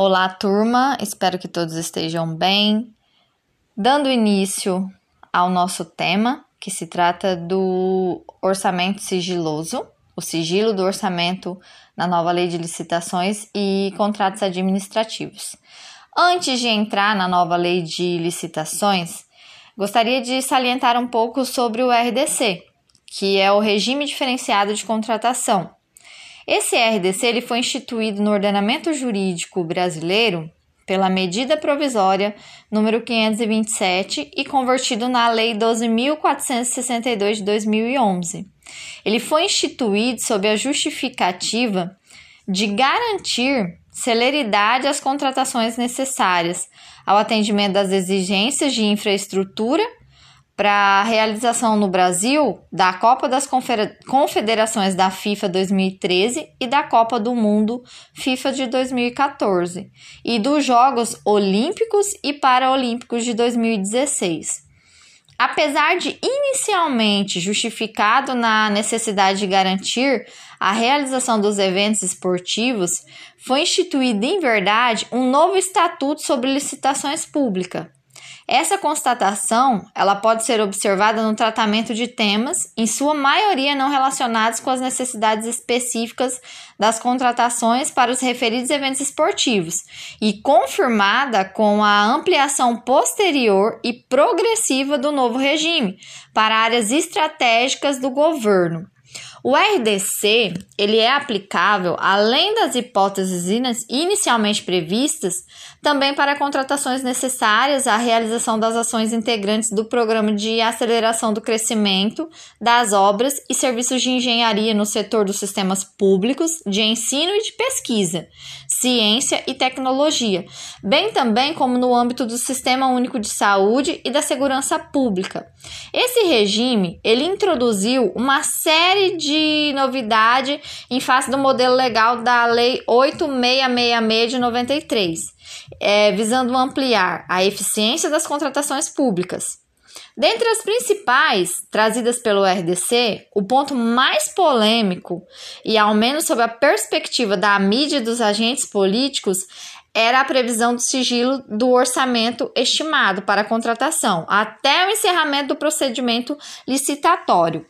Olá, turma, espero que todos estejam bem. Dando início ao nosso tema, que se trata do orçamento sigiloso, o sigilo do orçamento na nova lei de licitações e contratos administrativos. Antes de entrar na nova lei de licitações, gostaria de salientar um pouco sobre o RDC, que é o regime diferenciado de contratação esse RDC ele foi instituído no ordenamento jurídico brasileiro pela medida provisória número 527 e convertido na Lei 12.462 de 2011. Ele foi instituído sob a justificativa de garantir celeridade às contratações necessárias ao atendimento das exigências de infraestrutura para a realização no Brasil da Copa das Confederações da FIFA 2013 e da Copa do Mundo FIFA de 2014 e dos Jogos Olímpicos e Paralímpicos de 2016. Apesar de inicialmente justificado na necessidade de garantir a realização dos eventos esportivos, foi instituído em verdade um novo estatuto sobre licitações públicas essa constatação, ela pode ser observada no tratamento de temas, em sua maioria não relacionados com as necessidades específicas das contratações para os referidos eventos esportivos, e confirmada com a ampliação posterior e progressiva do novo regime para áreas estratégicas do governo. O RDC ele é aplicável, além das hipóteses inicialmente previstas, também para contratações necessárias à realização das ações integrantes do Programa de Aceleração do Crescimento das Obras e Serviços de Engenharia no setor dos sistemas públicos, de ensino e de pesquisa, ciência e tecnologia, bem também como no âmbito do Sistema Único de Saúde e da Segurança Pública. Esse regime ele introduziu uma série de novidades em face do modelo legal da Lei 8666 de 93 é, visando ampliar a eficiência das contratações públicas. Dentre as principais trazidas pelo RDC, o ponto mais polêmico, e ao menos sob a perspectiva da mídia e dos agentes políticos, era a previsão do sigilo do orçamento estimado para a contratação, até o encerramento do procedimento licitatório.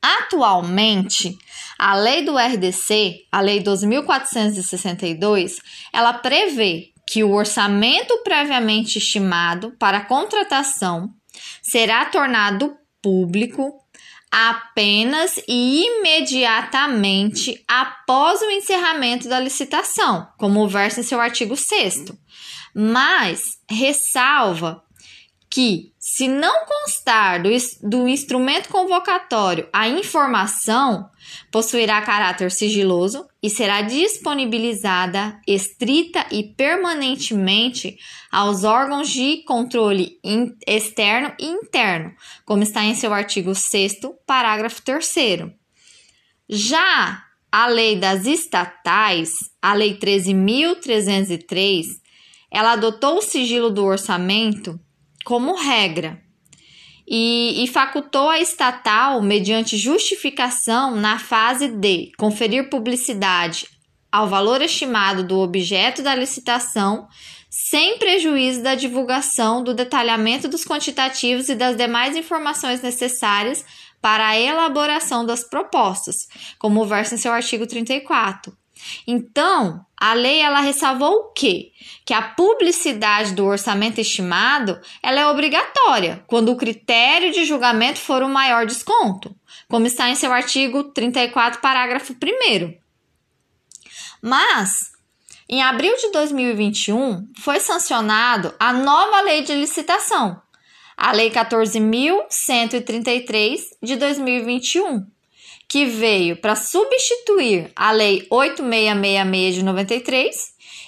Atualmente, a lei do RDC, a lei 2462, ela prevê que o orçamento previamente estimado para a contratação será tornado público apenas e imediatamente após o encerramento da licitação, como versa em seu artigo 6 mas ressalva que, se não constar do, do instrumento convocatório a informação, possuirá caráter sigiloso e será disponibilizada estrita e permanentemente aos órgãos de controle externo e interno, como está em seu artigo 6, parágrafo 3. Já a lei das estatais, a lei 13.303, ela adotou o sigilo do orçamento como regra e, e, facultou a estatal, mediante justificação, na fase de conferir publicidade ao valor estimado do objeto da licitação, sem prejuízo da divulgação do detalhamento dos quantitativos e das demais informações necessárias para a elaboração das propostas, como versa em seu artigo 34. Então, a lei ela ressalvou o quê? Que a publicidade do orçamento estimado ela é obrigatória quando o critério de julgamento for o maior desconto, como está em seu artigo 34, parágrafo 1 Mas, em abril de 2021, foi sancionado a nova lei de licitação, a Lei 14.133 de 2021 que veio para substituir a Lei 8666 de 93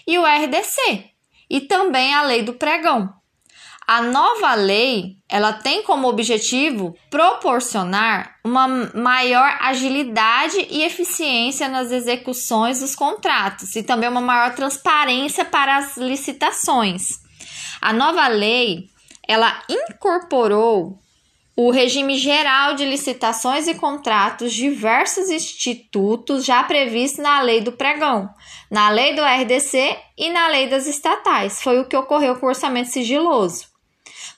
e o RDC, e também a Lei do Pregão. A nova lei, ela tem como objetivo proporcionar uma maior agilidade e eficiência nas execuções dos contratos e também uma maior transparência para as licitações. A nova lei, ela incorporou o regime geral de licitações e contratos diversos institutos já previstos na lei do pregão, na lei do RDC e na lei das estatais. Foi o que ocorreu com o orçamento sigiloso.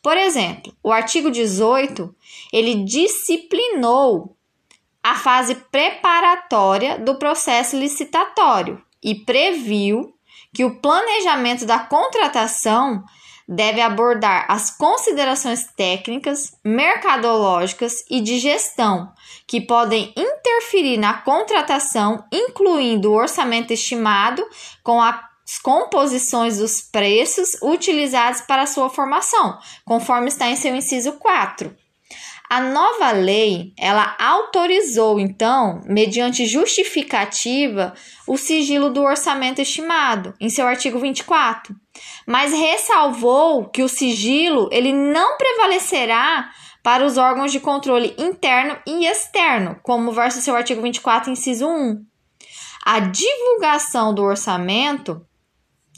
Por exemplo, o artigo 18, ele disciplinou a fase preparatória do processo licitatório e previu que o planejamento da contratação deve abordar as considerações técnicas, mercadológicas e de gestão que podem interferir na contratação, incluindo o orçamento estimado com as composições dos preços utilizados para sua formação, conforme está em seu inciso 4. A nova lei, ela autorizou então, mediante justificativa, o sigilo do orçamento estimado, em seu artigo 24, mas ressalvou que o sigilo ele não prevalecerá para os órgãos de controle interno e externo, como versa seu artigo 24, inciso 1. A divulgação do orçamento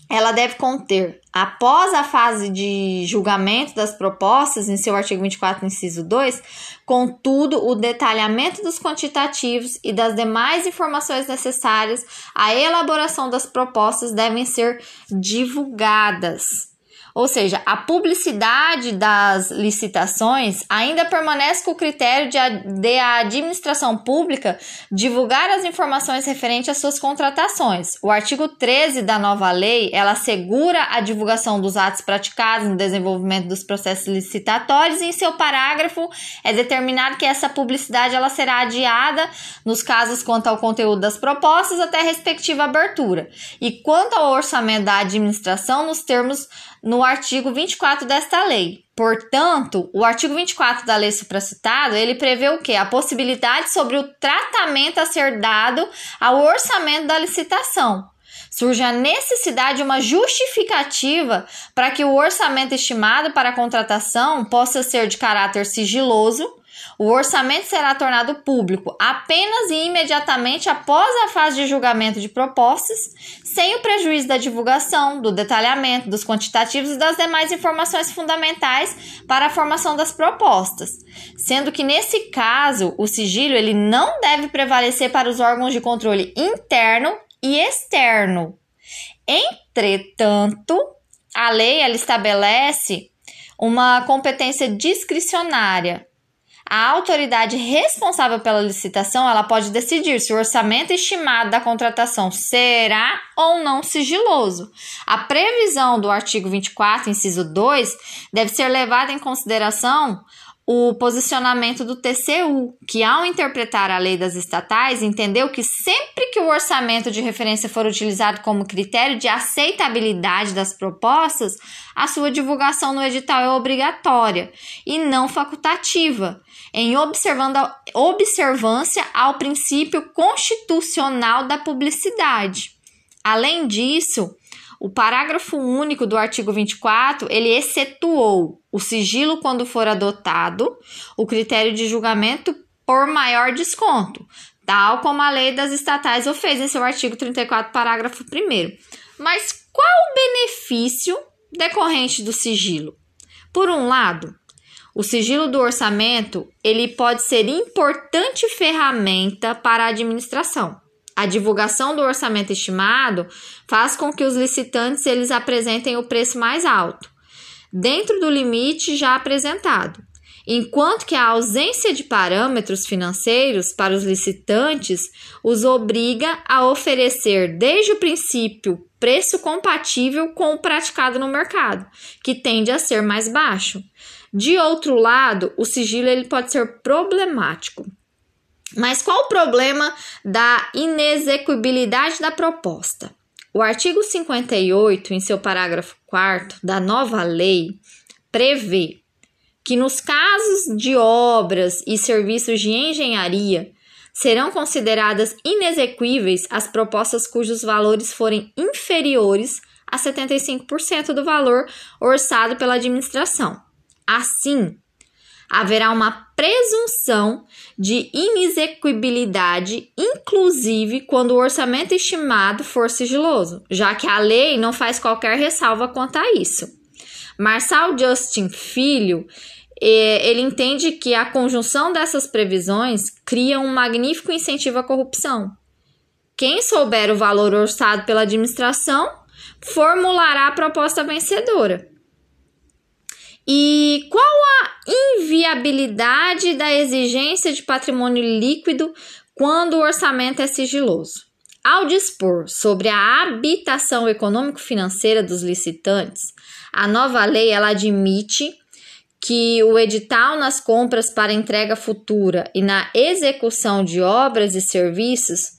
ela deve conter, após a fase de julgamento das propostas, em seu artigo 24, inciso 2, contudo, o detalhamento dos quantitativos e das demais informações necessárias à elaboração das propostas devem ser divulgadas. Ou seja, a publicidade das licitações ainda permanece com o critério de a, de a administração pública divulgar as informações referentes às suas contratações. O artigo 13 da nova lei, ela assegura a divulgação dos atos praticados no desenvolvimento dos processos licitatórios e em seu parágrafo é determinado que essa publicidade ela será adiada nos casos quanto ao conteúdo das propostas até a respectiva abertura. E quanto ao orçamento da administração nos termos no artigo 24 desta lei. Portanto, o artigo 24 da lei supracitado, ele prevê o que? A possibilidade sobre o tratamento a ser dado ao orçamento da licitação. Surge a necessidade de uma justificativa para que o orçamento estimado para a contratação possa ser de caráter sigiloso, o orçamento será tornado público apenas e imediatamente após a fase de julgamento de propostas, sem o prejuízo da divulgação, do detalhamento, dos quantitativos e das demais informações fundamentais para a formação das propostas. Sendo que nesse caso, o sigilo ele não deve prevalecer para os órgãos de controle interno e externo. Entretanto, a lei ela estabelece uma competência discricionária a autoridade responsável pela licitação, ela pode decidir se o orçamento estimado da contratação será ou não sigiloso. A previsão do artigo 24, inciso 2, deve ser levada em consideração o posicionamento do TCU, que ao interpretar a lei das estatais, entendeu que sempre que o orçamento de referência for utilizado como critério de aceitabilidade das propostas, a sua divulgação no edital é obrigatória e não facultativa, em observância ao princípio constitucional da publicidade. Além disso, o parágrafo único do artigo 24, ele excetuou o sigilo quando for adotado, o critério de julgamento por maior desconto, tal como a lei das estatais o fez em seu artigo 34, parágrafo 1 Mas qual o benefício decorrente do sigilo? Por um lado, o sigilo do orçamento, ele pode ser importante ferramenta para a administração. A divulgação do orçamento estimado faz com que os licitantes eles apresentem o preço mais alto, dentro do limite já apresentado, enquanto que a ausência de parâmetros financeiros para os licitantes os obriga a oferecer desde o princípio preço compatível com o praticado no mercado, que tende a ser mais baixo. De outro lado, o sigilo ele pode ser problemático mas qual o problema da inexecuibilidade da proposta? O artigo 58, em seu parágrafo 4 da nova lei, prevê que nos casos de obras e serviços de engenharia serão consideradas inexequíveis as propostas cujos valores forem inferiores a 75% do valor orçado pela administração. Assim, haverá uma presunção de inexequibilidade, inclusive quando o orçamento estimado for sigiloso, já que a lei não faz qualquer ressalva quanto a isso. Marçal Justin Filho, ele entende que a conjunção dessas previsões cria um magnífico incentivo à corrupção. Quem souber o valor orçado pela administração formulará a proposta vencedora. E qual a inviabilidade da exigência de patrimônio líquido quando o orçamento é sigiloso? Ao dispor sobre a habitação econômico-financeira dos licitantes, a nova lei ela admite que o edital nas compras para entrega futura e na execução de obras e serviços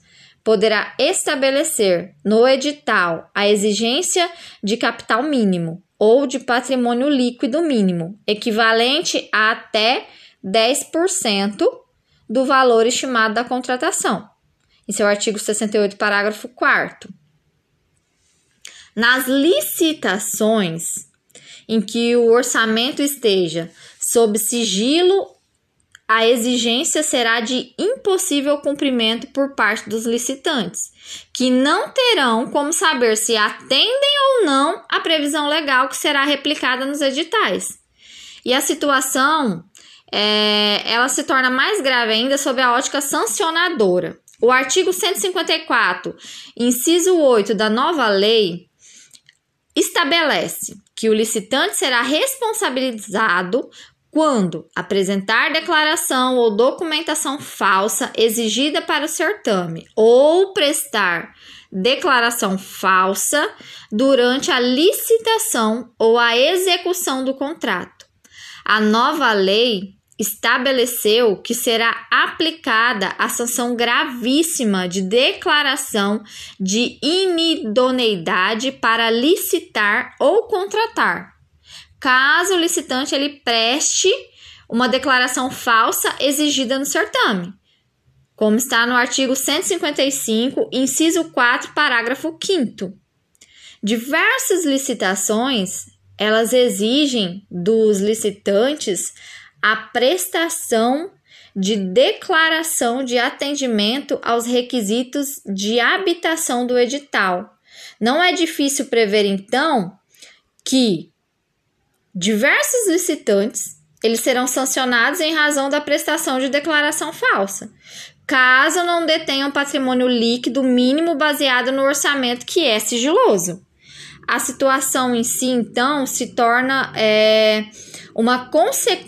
poderá estabelecer no edital a exigência de capital mínimo ou de patrimônio líquido mínimo, equivalente a até 10% do valor estimado da contratação. Em seu artigo 68, parágrafo 4. Nas licitações em que o orçamento esteja sob sigilo, a exigência será de impossível cumprimento por parte dos licitantes, que não terão como saber se atendem ou não a previsão legal que será replicada nos editais. E a situação é, ela se torna mais grave ainda sob a ótica sancionadora. O artigo 154, inciso 8 da nova lei, estabelece que o licitante será responsabilizado quando apresentar declaração ou documentação falsa exigida para o certame ou prestar declaração falsa durante a licitação ou a execução do contrato. A nova lei estabeleceu que será aplicada a sanção gravíssima de declaração de inidoneidade para licitar ou contratar, caso o licitante ele preste uma declaração falsa exigida no certame, como está no artigo 155, inciso 4, parágrafo 5 Diversas licitações, elas exigem dos licitantes a prestação de declaração de atendimento aos requisitos de habitação do edital. Não é difícil prever então que diversos licitantes eles serão sancionados em razão da prestação de declaração falsa, caso não detenham patrimônio líquido mínimo baseado no orçamento que é sigiloso. A situação em si, então, se torna é, uma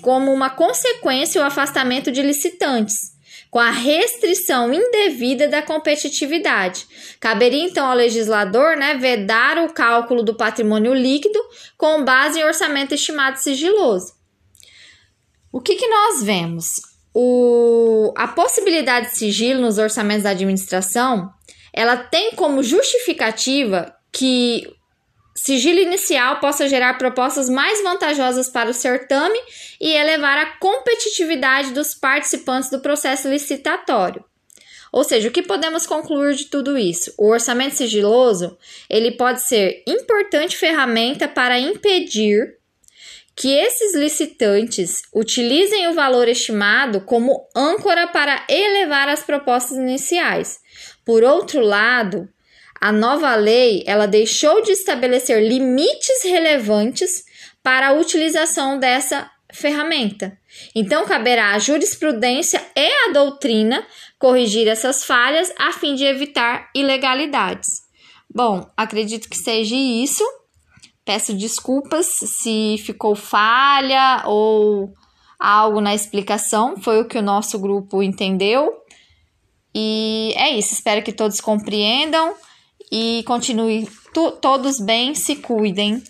como uma consequência o afastamento de licitantes, com a restrição indevida da competitividade. Caberia então ao legislador né, vedar o cálculo do patrimônio líquido com base em orçamento estimado sigiloso. O que, que nós vemos? O, a possibilidade de sigilo nos orçamentos da administração ela tem como justificativa que sigilo inicial possa gerar propostas mais vantajosas para o certame e elevar a competitividade dos participantes do processo licitatório. Ou seja, o que podemos concluir de tudo isso? O orçamento sigiloso, ele pode ser importante ferramenta para impedir que esses licitantes utilizem o valor estimado como âncora para elevar as propostas iniciais. Por outro lado, a nova lei, ela deixou de estabelecer limites relevantes para a utilização dessa ferramenta. Então, caberá à jurisprudência e à doutrina corrigir essas falhas a fim de evitar ilegalidades. Bom, acredito que seja isso. Peço desculpas se ficou falha ou algo na explicação, foi o que o nosso grupo entendeu. E é isso, espero que todos compreendam e continue todos bem, se cuidem.